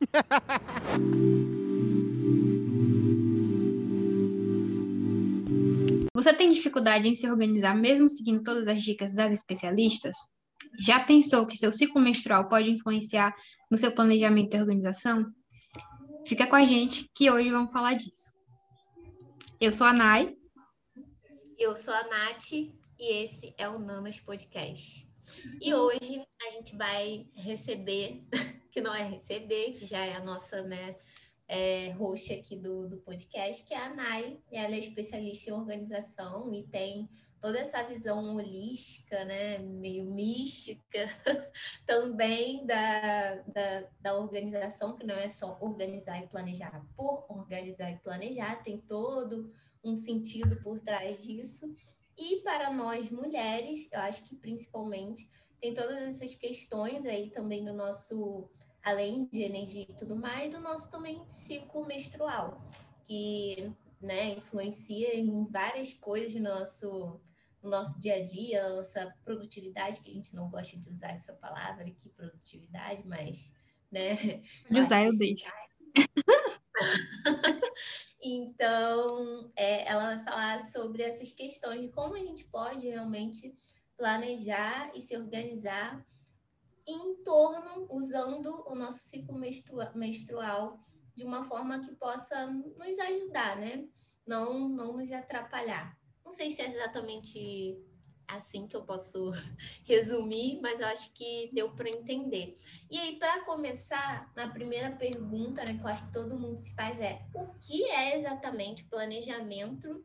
Você tem dificuldade em se organizar mesmo seguindo todas as dicas das especialistas? Já pensou que seu ciclo menstrual pode influenciar no seu planejamento e organização? Fica com a gente que hoje vamos falar disso. Eu sou a Nai. Eu sou a Nath e esse é o Nanos Podcast. E hoje a gente vai receber, que não é receber, que já é a nossa, né, é, host aqui do, do podcast, que é a Nai. Ela é especialista em organização e tem toda essa visão holística, né, meio mística, também da, da, da, organização, que não é só organizar e planejar por organizar e planejar, tem todo um sentido por trás disso. E para nós mulheres, eu acho que principalmente, tem todas essas questões aí também do nosso além de energia e tudo mais, do nosso também ciclo menstrual, que né, influencia em várias coisas no nosso, no nosso dia a dia, nossa produtividade, que a gente não gosta de usar essa palavra aqui, produtividade, mas, né? De usar, eu deixo. então, é, ela vai falar sobre essas questões de como a gente pode realmente planejar e se organizar em torno, usando o nosso ciclo menstrual de uma forma que possa nos ajudar, né? Não, não nos atrapalhar. Não sei se é exatamente assim que eu posso resumir, mas eu acho que deu para entender. E aí, para começar, a primeira pergunta, né, que eu acho que todo mundo se faz é: o que é exatamente planejamento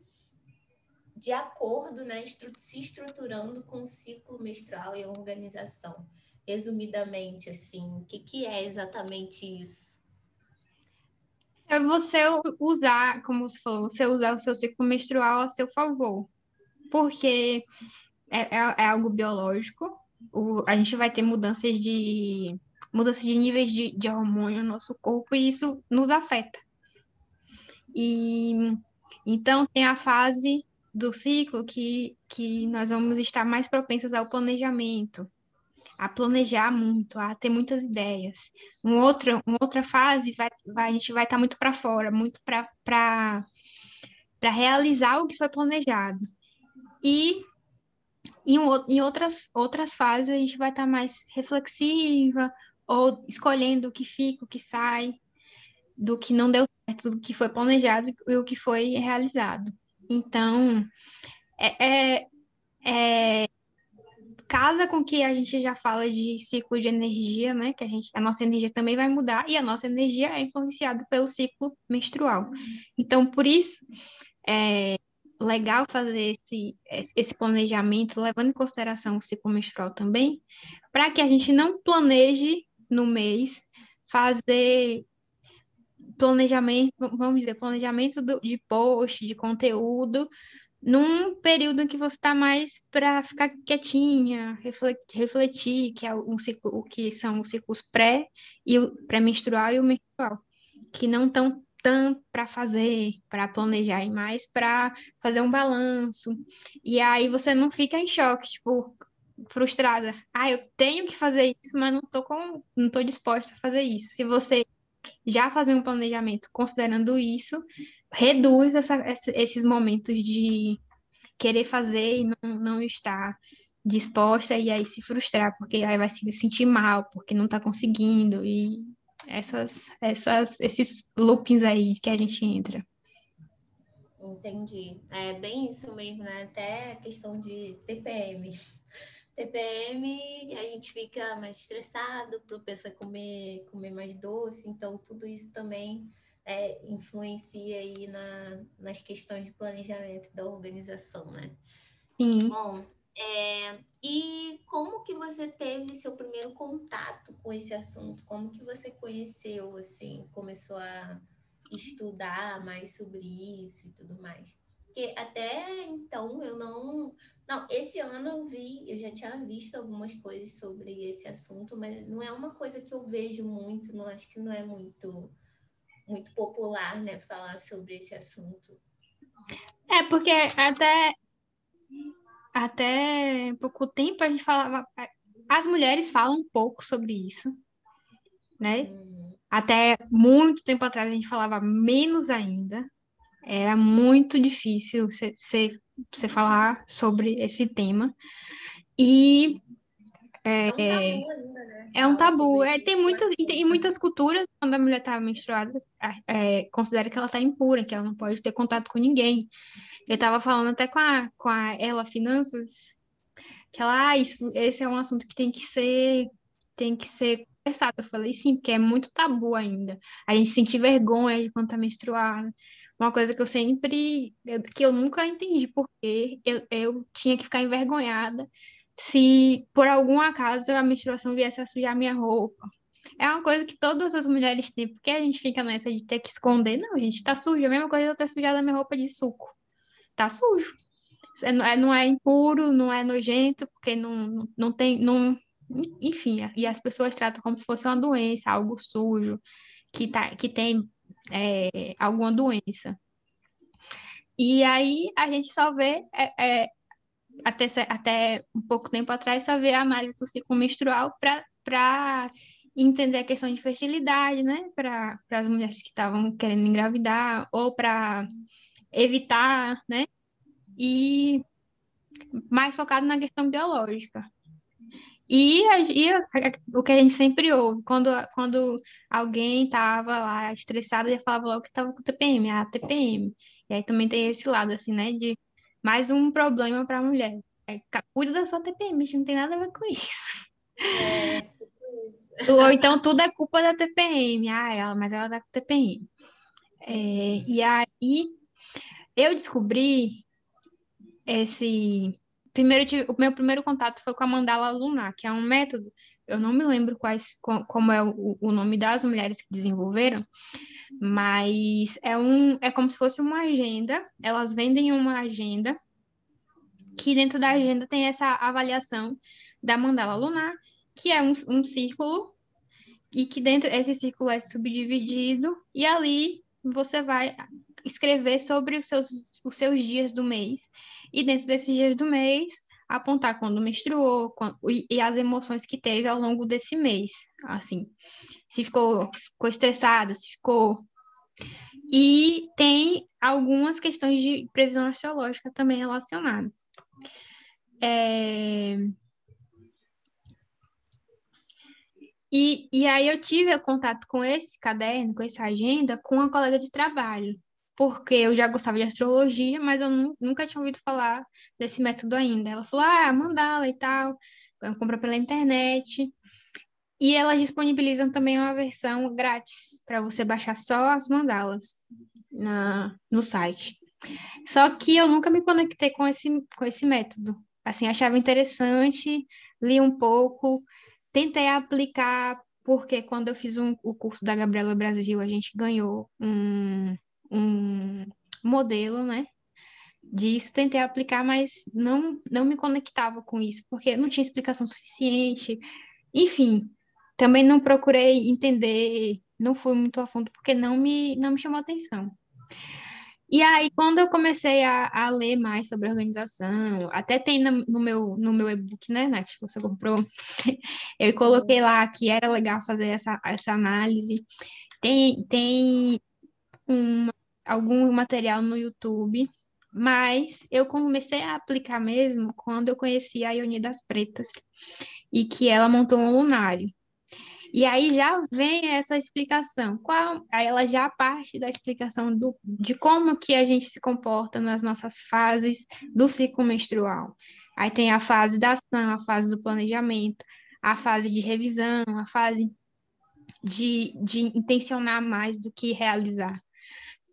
de acordo, né, se estruturando com o ciclo menstrual e a organização? Resumidamente, assim, o que, que é exatamente isso? É você usar, como você falou, você usar o seu ciclo menstrual a seu favor, porque é, é, é algo biológico, o, a gente vai ter mudanças de mudanças de níveis de, de hormônio no nosso corpo e isso nos afeta. E então tem a fase do ciclo que, que nós vamos estar mais propensas ao planejamento, a planejar muito, a ter muitas ideias. Um outro, uma outra fase, vai, vai, a gente vai estar muito para fora, muito para realizar o que foi planejado. E em, em outras, outras fases, a gente vai estar mais reflexiva, ou escolhendo o que fica, o que sai, do que não deu certo, do que foi planejado e o que foi realizado. Então, é, é, é casa com que a gente já fala de ciclo de energia, né? Que a gente, a nossa energia também vai mudar e a nossa energia é influenciada pelo ciclo menstrual. Então, por isso, é legal fazer esse, esse planejamento, levando em consideração o ciclo menstrual também, para que a gente não planeje no mês fazer planejamento, vamos dizer, planejamento de post, de conteúdo, num período em que você está mais para ficar quietinha, refletir, que é um ciclo, o que são os ciclos pré e o pré-menstrual e o menstrual, que não estão tão para fazer, para planejar, e mais para fazer um balanço. E aí você não fica em choque, tipo, frustrada. Ah, eu tenho que fazer isso, mas não tô com, não tô disposta a fazer isso. Se você já fazer um planejamento considerando isso, reduz essa, esses momentos de querer fazer e não, não estar disposta e aí se frustrar, porque aí vai se sentir mal, porque não está conseguindo, e essas, essas, esses loopings aí que a gente entra. Entendi. É bem isso mesmo, né? Até a questão de TPM. TPM, a gente fica mais estressado, propenso a comer, comer mais doce, então tudo isso também é, influencia aí na, nas questões de planejamento da organização, né? Sim. Bom, é, e como que você teve seu primeiro contato com esse assunto? Como que você conheceu, assim, começou a estudar mais sobre isso e tudo mais? Porque até então eu não... Não, esse ano eu vi, eu já tinha visto algumas coisas sobre esse assunto, mas não é uma coisa que eu vejo muito, não acho que não é muito muito popular, né, falar sobre esse assunto. É, porque até, até pouco tempo a gente falava. As mulheres falam um pouco sobre isso, né? Uhum. Até muito tempo atrás a gente falava menos ainda. Era muito difícil você, você, você falar sobre esse tema. E é, é um tabu ainda, né? É um tabu. É, tem muitas, e tem muitas culturas, quando a mulher está menstruada, é, considera que ela está impura, que ela não pode ter contato com ninguém. Eu estava falando até com a, com a ela Finanças, que ela, ah, isso, esse é um assunto que tem que ser, tem que ser conversado. Eu falei, sim, porque é muito tabu ainda. A gente sentir vergonha de quando tá menstruada. Uma coisa que eu sempre, que eu nunca entendi porque eu, eu tinha que ficar envergonhada se por algum acaso a menstruação viesse a sujar minha roupa. É uma coisa que todas as mulheres têm, porque a gente fica nessa de ter que esconder. Não, gente, tá sujo. A mesma coisa eu ter sujado a minha roupa de suco. Tá sujo. É, não é impuro, não é nojento, porque não, não tem. Não, enfim, e as pessoas tratam como se fosse uma doença, algo sujo, que, tá, que tem é, alguma doença. E aí a gente só vê, é, é, até, até um pouco tempo atrás, só vê a análise do ciclo menstrual para entender a questão de fertilidade, né? Para as mulheres que estavam querendo engravidar, ou para evitar, né? E mais focado na questão biológica. E, e o que a gente sempre ouve, quando, quando alguém estava lá estressado, já falava logo que estava com TPM, a TPM. E aí também tem esse lado, assim, né, de mais um problema para a mulher. É, cuida da sua TPM, não tem nada a ver com isso. É, tipo isso. Ou então tudo é culpa da TPM. Ah, ela, mas ela tá com TPM. É, e aí eu descobri esse primeiro tive, o meu primeiro contato foi com a mandala lunar, que é um método, eu não me lembro quais, como é o, o nome das mulheres que desenvolveram, mas é um é como se fosse uma agenda, elas vendem uma agenda que dentro da agenda tem essa avaliação da mandala lunar, que é um, um círculo e que dentro esse círculo é subdividido e ali você vai escrever sobre os seus, os seus dias do mês. E dentro desses dias do mês apontar quando menstruou quando, e, e, as emoções que teve ao longo desse mês, assim, se ficou, ficou estressada, se ficou. E tem algumas questões de previsão astrológica também relacionadas. É... E, e aí eu tive contato com esse caderno, com essa agenda, com uma colega de trabalho porque eu já gostava de astrologia, mas eu nunca tinha ouvido falar desse método ainda. Ela falou, ah, mandala e tal, compra pela internet. E elas disponibilizam também uma versão grátis para você baixar só as mandalas na, no site. Só que eu nunca me conectei com esse, com esse método. Assim, achava interessante, li um pouco, tentei aplicar, porque quando eu fiz um, o curso da Gabriela Brasil, a gente ganhou um, modelo, né? Disso, tentei aplicar, mas não, não me conectava com isso, porque não tinha explicação suficiente. Enfim, também não procurei entender, não fui muito a fundo, porque não me, não me chamou atenção. E aí, quando eu comecei a, a ler mais sobre organização, até tem no, no meu, no meu e-book, né, Nath, que você comprou, eu coloquei lá que era legal fazer essa, essa análise. Tem, tem uma algum material no YouTube, mas eu comecei a aplicar mesmo quando eu conheci a Ioni das Pretas e que ela montou um lunário. E aí já vem essa explicação. Qual, aí ela já parte da explicação do, de como que a gente se comporta nas nossas fases do ciclo menstrual. Aí tem a fase da ação, a fase do planejamento, a fase de revisão, a fase de, de intencionar mais do que realizar.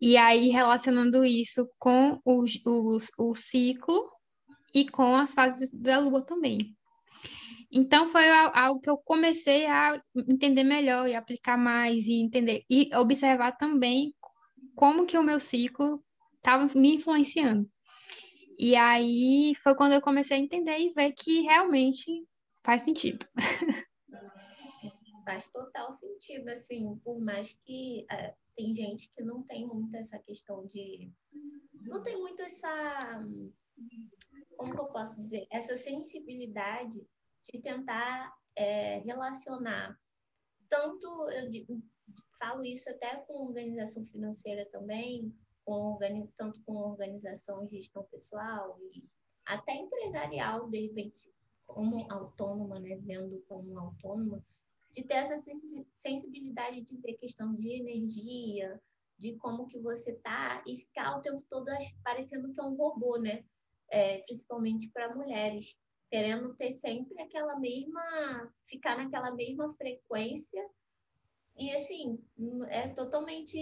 E aí, relacionando isso com o, o, o ciclo e com as fases da lua também. Então, foi algo que eu comecei a entender melhor e aplicar mais e entender e observar também como que o meu ciclo estava me influenciando. E aí foi quando eu comecei a entender e ver que realmente faz sentido. Faz total sentido, assim, por mais que é, tem gente que não tem muito essa questão de. Não tem muito essa. Como que eu posso dizer? Essa sensibilidade de tentar é, relacionar tanto eu falo isso até com organização financeira também, com, tanto com organização e gestão pessoal e até empresarial, de repente, como autônoma, né, vendo como autônoma, de ter essa sensibilidade de ver questão de energia, de como que você tá e ficar o tempo todo parecendo que é um robô, né? É, principalmente para mulheres, querendo ter sempre aquela mesma, ficar naquela mesma frequência e assim é totalmente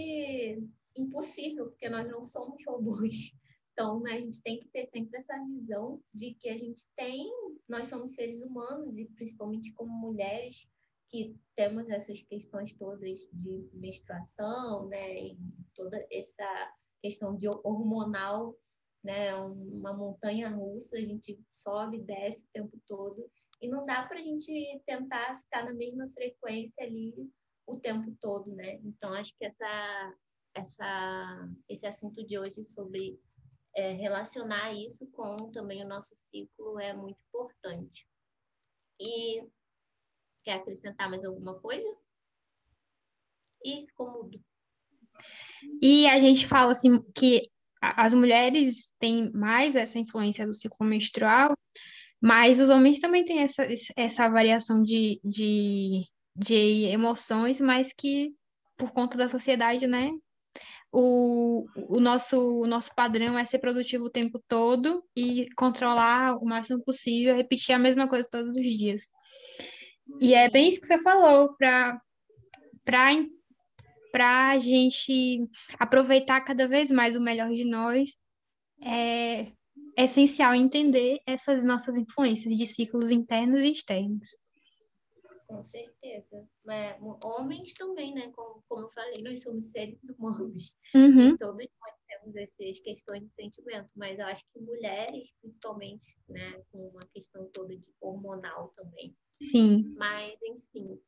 impossível porque nós não somos robôs. Então, né, a gente tem que ter sempre essa visão de que a gente tem, nós somos seres humanos e principalmente como mulheres que temos essas questões todas de menstruação, né, e toda essa questão de hormonal, né, uma montanha russa, a gente sobe, desce o tempo todo, e não dá para a gente tentar ficar na mesma frequência ali o tempo todo, né? Então acho que essa, essa, esse assunto de hoje sobre é, relacionar isso com também o nosso ciclo é muito importante. E Quer acrescentar mais alguma coisa? E ficou mudo. E a gente fala assim que as mulheres têm mais essa influência do ciclo menstrual, mas os homens também têm essa, essa variação de, de, de emoções, mas que por conta da sociedade, né? O, o, nosso, o nosso padrão é ser produtivo o tempo todo e controlar o máximo possível, repetir a mesma coisa todos os dias. E é bem isso que você falou, para para a gente aproveitar cada vez mais o melhor de nós, é essencial entender essas nossas influências de ciclos internos e externos. Com certeza. Mas, homens também, né? Como, como eu falei, nós somos seres humanos. Uhum. Todos nós temos essas questões de sentimento. Mas eu acho que mulheres, principalmente, né? Com uma questão toda de hormonal também. Sim. Mas, enfim.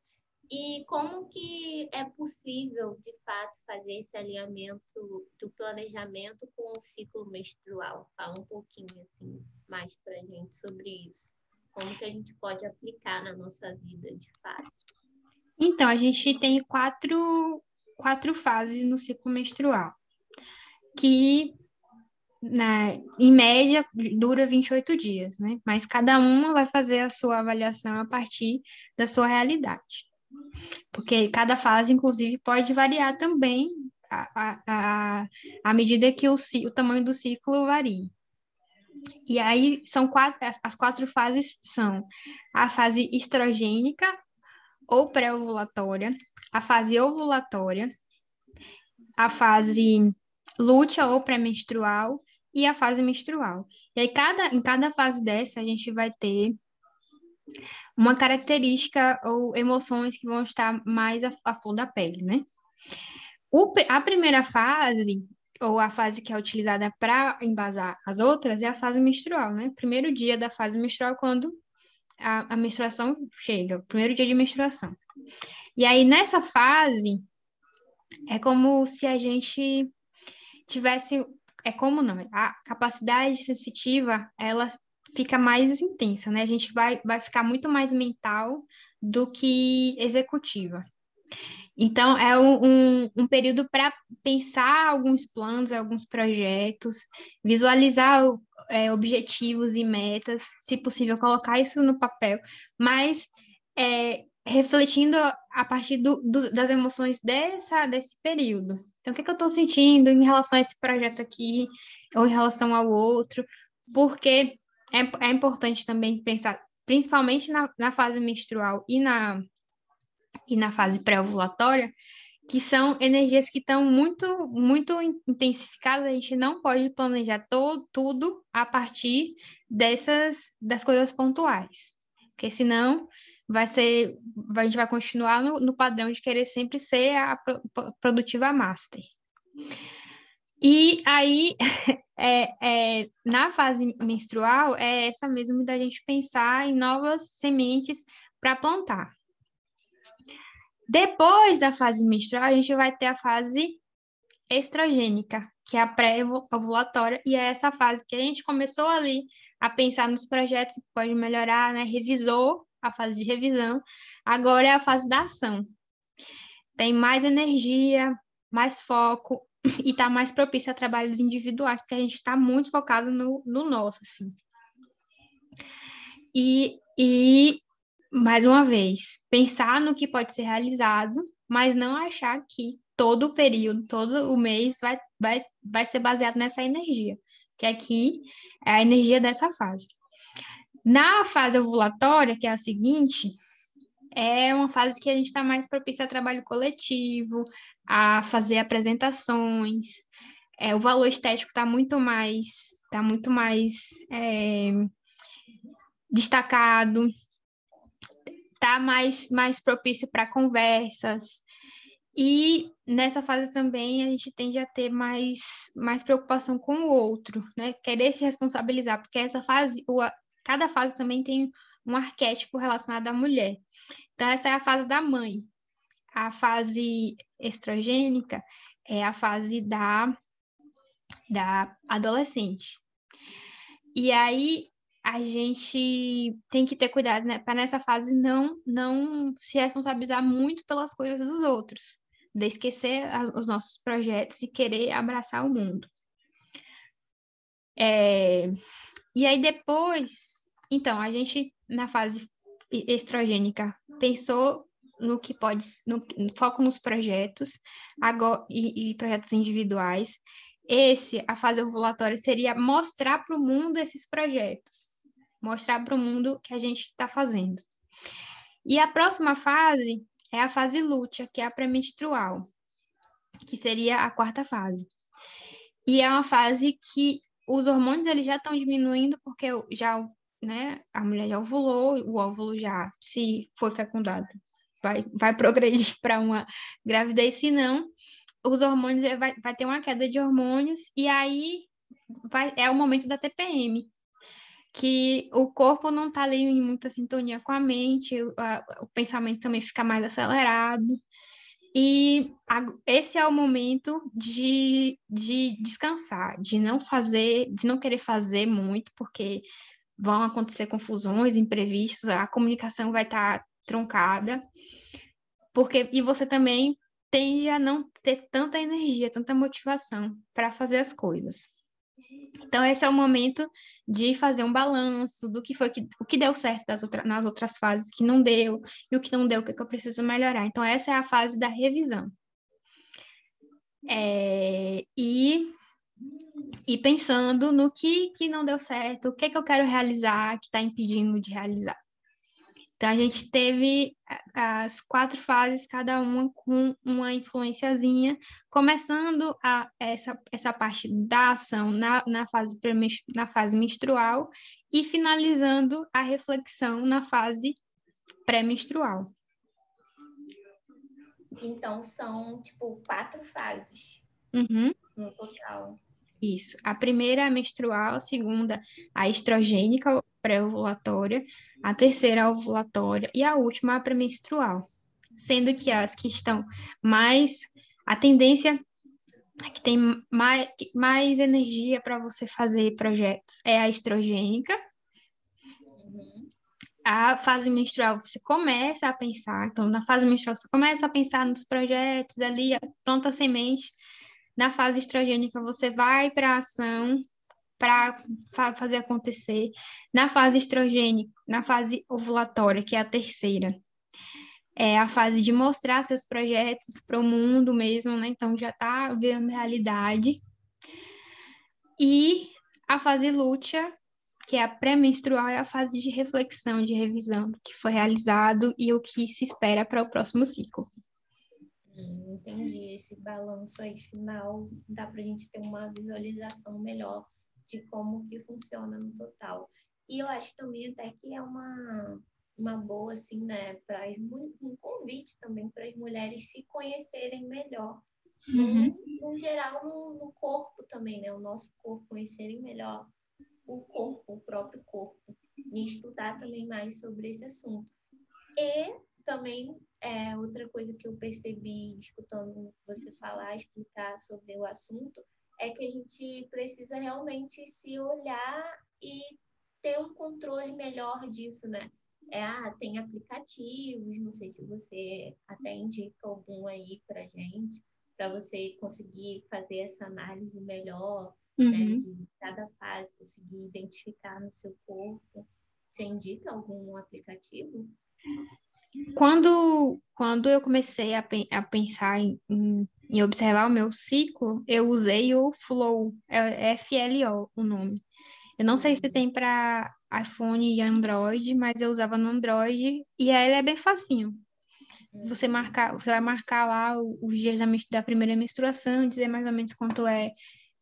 E como que é possível, de fato, fazer esse alinhamento do planejamento com o ciclo menstrual? Fala um pouquinho, assim, mais para gente sobre isso. Como que a gente pode aplicar na nossa vida, de fato? Então, a gente tem quatro, quatro fases no ciclo menstrual, que né, em média, dura 28 dias, né? Mas cada uma vai fazer a sua avaliação a partir da sua realidade. Porque cada fase, inclusive, pode variar também à, à, à medida que o, o tamanho do ciclo varia. E aí são quatro, as quatro fases são a fase estrogênica ou pré-ovulatória, a fase ovulatória, a fase lútea ou pré-menstrual e a fase menstrual. E aí, cada, em cada fase dessa, a gente vai ter uma característica ou emoções que vão estar mais a, a flor da pele, né? O, a primeira fase, ou a fase que é utilizada para embasar as outras, é a fase menstrual, né? Primeiro dia da fase menstrual, quando a, a menstruação chega, o primeiro dia de menstruação. E aí, nessa fase, é como se a gente tivesse é como não, a capacidade sensitiva, ela fica mais intensa, né? A gente vai, vai ficar muito mais mental do que executiva. Então, é um, um, um período para pensar alguns planos, alguns projetos, visualizar é, objetivos e metas, se possível, colocar isso no papel, mas é, refletindo a partir do, do, das emoções dessa, desse período. Então, o que, é que eu estou sentindo em relação a esse projeto aqui, ou em relação ao outro, porque é, é importante também pensar, principalmente na, na fase menstrual e na, e na fase pré-ovulatória, que são energias que estão muito, muito intensificadas, a gente não pode planejar todo, tudo a partir dessas, das coisas pontuais, porque senão vai ser, a gente vai continuar no, no padrão de querer sempre ser a produtiva master. E aí, é, é, na fase menstrual, é essa mesmo da gente pensar em novas sementes para plantar. Depois da fase menstrual, a gente vai ter a fase estrogênica, que é a pré-ovulatória, e é essa fase que a gente começou ali a pensar nos projetos que pode melhorar, né? Revisou a fase de revisão, agora é a fase da ação. tem mais energia, mais foco e está mais propício a trabalhos individuais, porque a gente está muito focado no, no nosso, assim. E, e, mais uma vez, pensar no que pode ser realizado, mas não achar que todo o período, todo o mês vai, vai, vai ser baseado nessa energia, que aqui é a energia dessa fase. Na fase ovulatória, que é a seguinte, é uma fase que a gente está mais propício a trabalho coletivo, a fazer apresentações. É, o valor estético está muito mais, tá muito mais é, destacado, está mais, mais propício para conversas. E nessa fase também a gente tende a ter mais, mais preocupação com o outro, né? Querer se responsabilizar, porque essa fase, o, cada fase também tem um arquétipo relacionado à mulher. Então, essa é a fase da mãe. A fase estrogênica é a fase da, da adolescente. E aí, a gente tem que ter cuidado né, para nessa fase não, não se responsabilizar muito pelas coisas dos outros, de esquecer as, os nossos projetos e querer abraçar o mundo. É, e aí depois, então, a gente na fase estrogênica pensou no que pode, no, foco nos projetos agora, e, e projetos individuais. Esse, a fase ovulatória, seria mostrar para o mundo esses projetos, mostrar para o mundo que a gente está fazendo. E a próxima fase é a fase lútea, que é a pré-menstrual, que seria a quarta fase. E é uma fase que os hormônios eles já estão diminuindo porque já né, a mulher já ovulou, o óvulo já, se for fecundado, vai, vai progredir para uma gravidez, se não, os hormônios, eh, vai, vai ter uma queda de hormônios, e aí vai, é o momento da TPM, que o corpo não está ali em muita sintonia com a mente, o, a, o pensamento também fica mais acelerado, e esse é o momento de, de descansar, de não fazer, de não querer fazer muito, porque vão acontecer confusões, imprevistos, a comunicação vai estar tá truncada, porque e você também tende a não ter tanta energia, tanta motivação para fazer as coisas. Então esse é o momento de fazer um balanço do que foi que, o que deu certo outra, nas outras fases, que não deu e o que não deu, o que, é que eu preciso melhorar. Então essa é a fase da revisão. É, e e pensando no que, que não deu certo, o que, que eu quero realizar que está impedindo de realizar. Então, a gente teve as quatro fases, cada uma com uma influenciazinha, começando a, essa, essa parte da ação na, na, fase, na fase menstrual e finalizando a reflexão na fase pré-menstrual. Então, são, tipo, quatro fases uhum. no total. Isso. A primeira é a menstrual, a segunda a estrogênica pré-ovulatória, a terceira a ovulatória e a última a pré-menstrual. Sendo que as que estão mais a tendência que tem mais, mais energia para você fazer projetos é a estrogênica. A fase menstrual você começa a pensar, então na fase menstrual você começa a pensar nos projetos ali, planta semente na fase estrogênica, você vai para a ação para fa fazer acontecer. Na fase estrogênica, na fase ovulatória, que é a terceira, é a fase de mostrar seus projetos para o mundo mesmo, né? Então já está virando realidade. E a fase lútea, que é a pré-menstrual, é a fase de reflexão, de revisão que foi realizado e o que se espera para o próximo ciclo. Entendi. Esse balanço aí final dá para a gente ter uma visualização melhor de como que funciona no total. E eu acho também até que é uma, uma boa, assim, né, para um convite também para as mulheres se conhecerem melhor. Uhum. No, no, geral, no, no, corpo também, né? O nosso corpo, conhecerem melhor o corpo, o próprio corpo. E estudar também mais sobre esse assunto. E também é, outra coisa que eu percebi escutando você falar, explicar sobre o assunto, é que a gente precisa realmente se olhar e ter um controle melhor disso, né? é, ah, tem aplicativos, não sei se você até indica algum aí para gente, para você conseguir fazer essa análise melhor, né, uhum. né, de cada fase, conseguir identificar no seu corpo. Você indica algum aplicativo? Quando, quando eu comecei a, a pensar em, em, em, observar o meu ciclo, eu usei o Flow, é FLO o nome. Eu não sei se tem para iPhone e Android, mas eu usava no Android e aí ele é bem facinho. Você marcar, você vai marcar lá os dias da, da primeira menstruação, dizer mais ou menos quanto é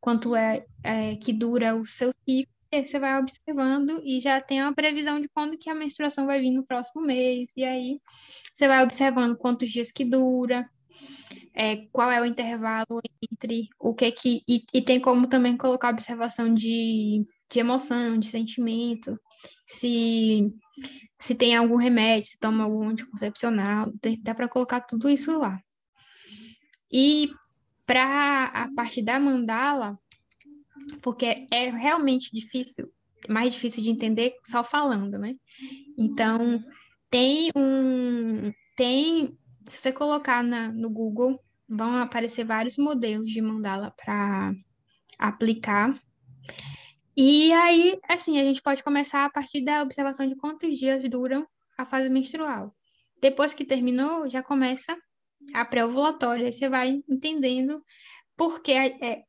quanto é, é que dura o seu ciclo e você vai observando e já tem uma previsão de quando que a menstruação vai vir no próximo mês. E aí você vai observando quantos dias que dura, é, qual é o intervalo entre o que que. E, e tem como também colocar observação de, de emoção, de sentimento, se, se tem algum remédio, se toma algum anticoncepcional, dá para colocar tudo isso lá. E para a parte da mandala, porque é realmente difícil, mais difícil de entender só falando, né? Então, tem um. Tem. Se você colocar na, no Google, vão aparecer vários modelos de mandala para aplicar. E aí, assim, a gente pode começar a partir da observação de quantos dias duram a fase menstrual. Depois que terminou, já começa a pré-ovulatória. Você vai entendendo porque é,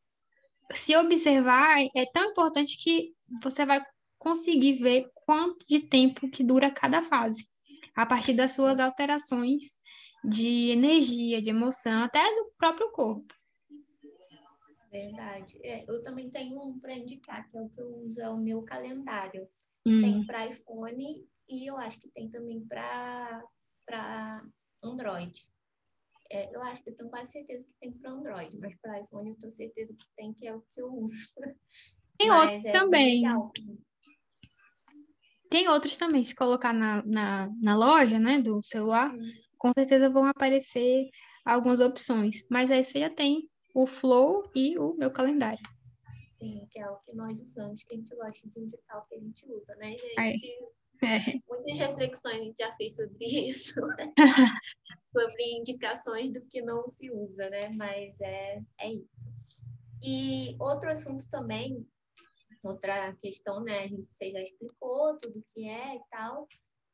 se observar é tão importante que você vai conseguir ver quanto de tempo que dura cada fase, a partir das suas alterações de energia, de emoção, até do próprio corpo. Verdade. É, eu também tenho um para indicar, que é o que eu uso, é o meu calendário. Hum. Tem para iPhone e eu acho que tem também para Android. É, eu acho que eu tenho quase certeza que tem para Android, mas para iPhone eu tenho certeza que tem, que é o que eu uso. Tem mas outros é também. Legal, tem outros também. Se colocar na, na, na loja né, do celular, hum. com certeza vão aparecer algumas opções. Mas aí você já tem o Flow e o meu calendário. Sim, que é o que nós usamos, que a gente gosta de indicar o que a gente usa, né, gente? É. Muitas reflexões a gente já fez sobre isso, sobre indicações do que não se usa, né? Mas é, é isso. E outro assunto também, outra questão, né? A gente você já explicou tudo o que é e tal,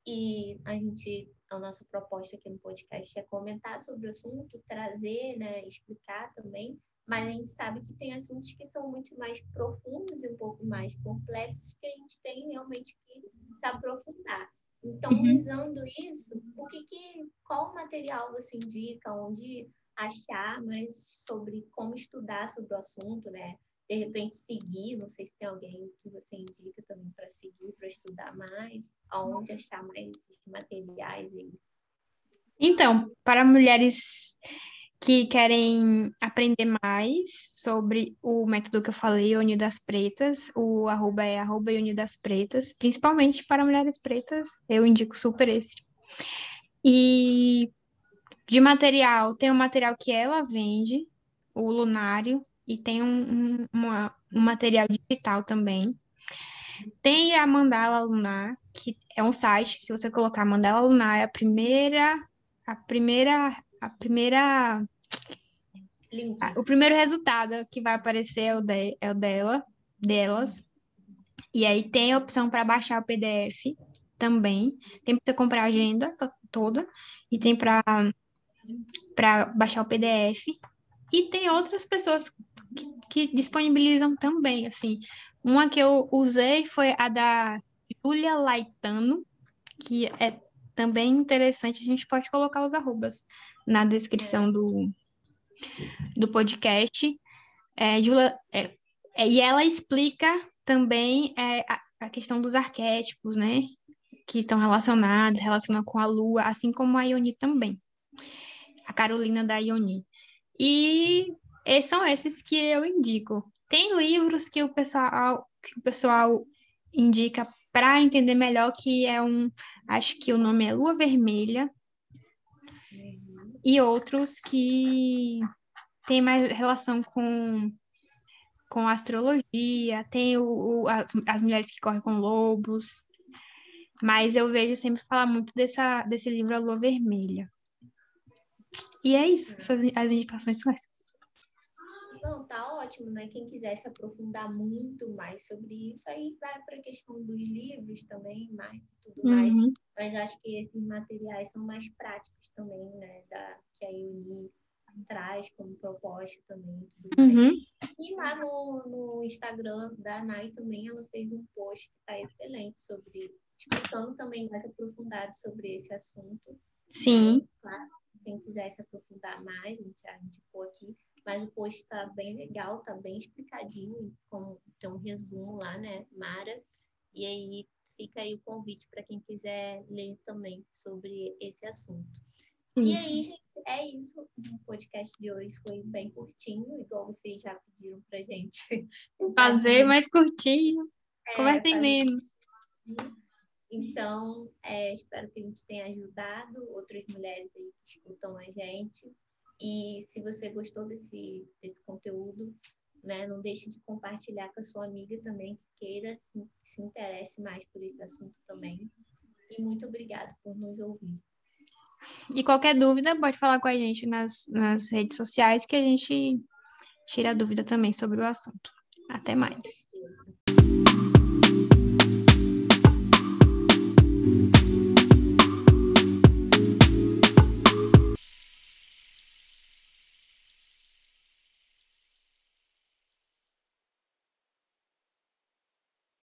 e a gente, a nossa proposta aqui no podcast é comentar sobre o assunto, trazer, né? Explicar também mas a gente sabe que tem assuntos que são muito mais profundos e um pouco mais complexos que a gente tem realmente que se aprofundar. Então, uhum. usando isso, o que, que qual material você indica, onde achar mais sobre como estudar sobre o assunto, né? De repente seguir, não sei se tem alguém que você indica também para seguir, para estudar mais, aonde achar mais materiais aí. Então, para mulheres que querem aprender mais sobre o método que eu falei, Unidas Pretas. O arroba é arroba Unidas Pretas, principalmente para mulheres pretas, eu indico super esse. E de material, tem o material que ela vende, o lunário, e tem um, um, uma, um material digital também. Tem a Mandala Lunar, que é um site, se você colocar Mandala Lunar, é a primeira, a primeira a primeira. A, o primeiro resultado que vai aparecer é o, de, é o dela, delas. E aí tem a opção para baixar o PDF também. Tem para comprar a agenda toda. E tem para para baixar o PDF. E tem outras pessoas que, que, disponibilizam também, assim. Uma que eu usei foi a da Julia Laitano, que é também interessante. A gente pode colocar os arrobas na descrição do, do podcast. É, Jula, é, é, e ela explica também é, a, a, questão dos arquétipos, né? Que estão relacionados, relacionam com a Lua, assim como a Ioni também. A Carolina da Ioni. E são esses que eu indico. Tem livros que o pessoal, que o pessoal indica para entender melhor que é um, acho que o nome é Lua Vermelha, e outros que têm mais relação com, com astrologia, tem o, o as, as mulheres que correm com lobos. Mas eu vejo sempre falar muito dessa, desse livro A Lua Vermelha. E é isso, as indicações são essas. Não, tá ótimo, né? Quem quiser se aprofundar muito mais sobre isso, aí vai para a questão dos livros também, mais tudo mais. Uhum. Mas acho que esses materiais são mais práticos também, né? Da, que a Uni traz como proposta também. Uhum. E lá no, no Instagram da Nai também, ela fez um post que tá excelente sobre, explicando também mais aprofundado sobre esse assunto. Sim. Claro, quem quiser se aprofundar mais, a gente já indicou aqui mas o post está bem legal, está bem explicadinho, com, tem um resumo lá, né, Mara? E aí fica aí o convite para quem quiser ler também sobre esse assunto. Isso. E aí, gente, é isso. O podcast de hoje foi bem curtinho, igual vocês já pediram para gente. Fazer mais curtinho. É, Convertem menos. Então, é, espero que a gente tenha ajudado outras mulheres aí que escutam a gente. E se você gostou desse, desse conteúdo, né, não deixe de compartilhar com a sua amiga também que queira se, se interesse mais por esse assunto também. E muito obrigada por nos ouvir. E qualquer dúvida, pode falar com a gente nas, nas redes sociais que a gente tira a dúvida também sobre o assunto. Até mais.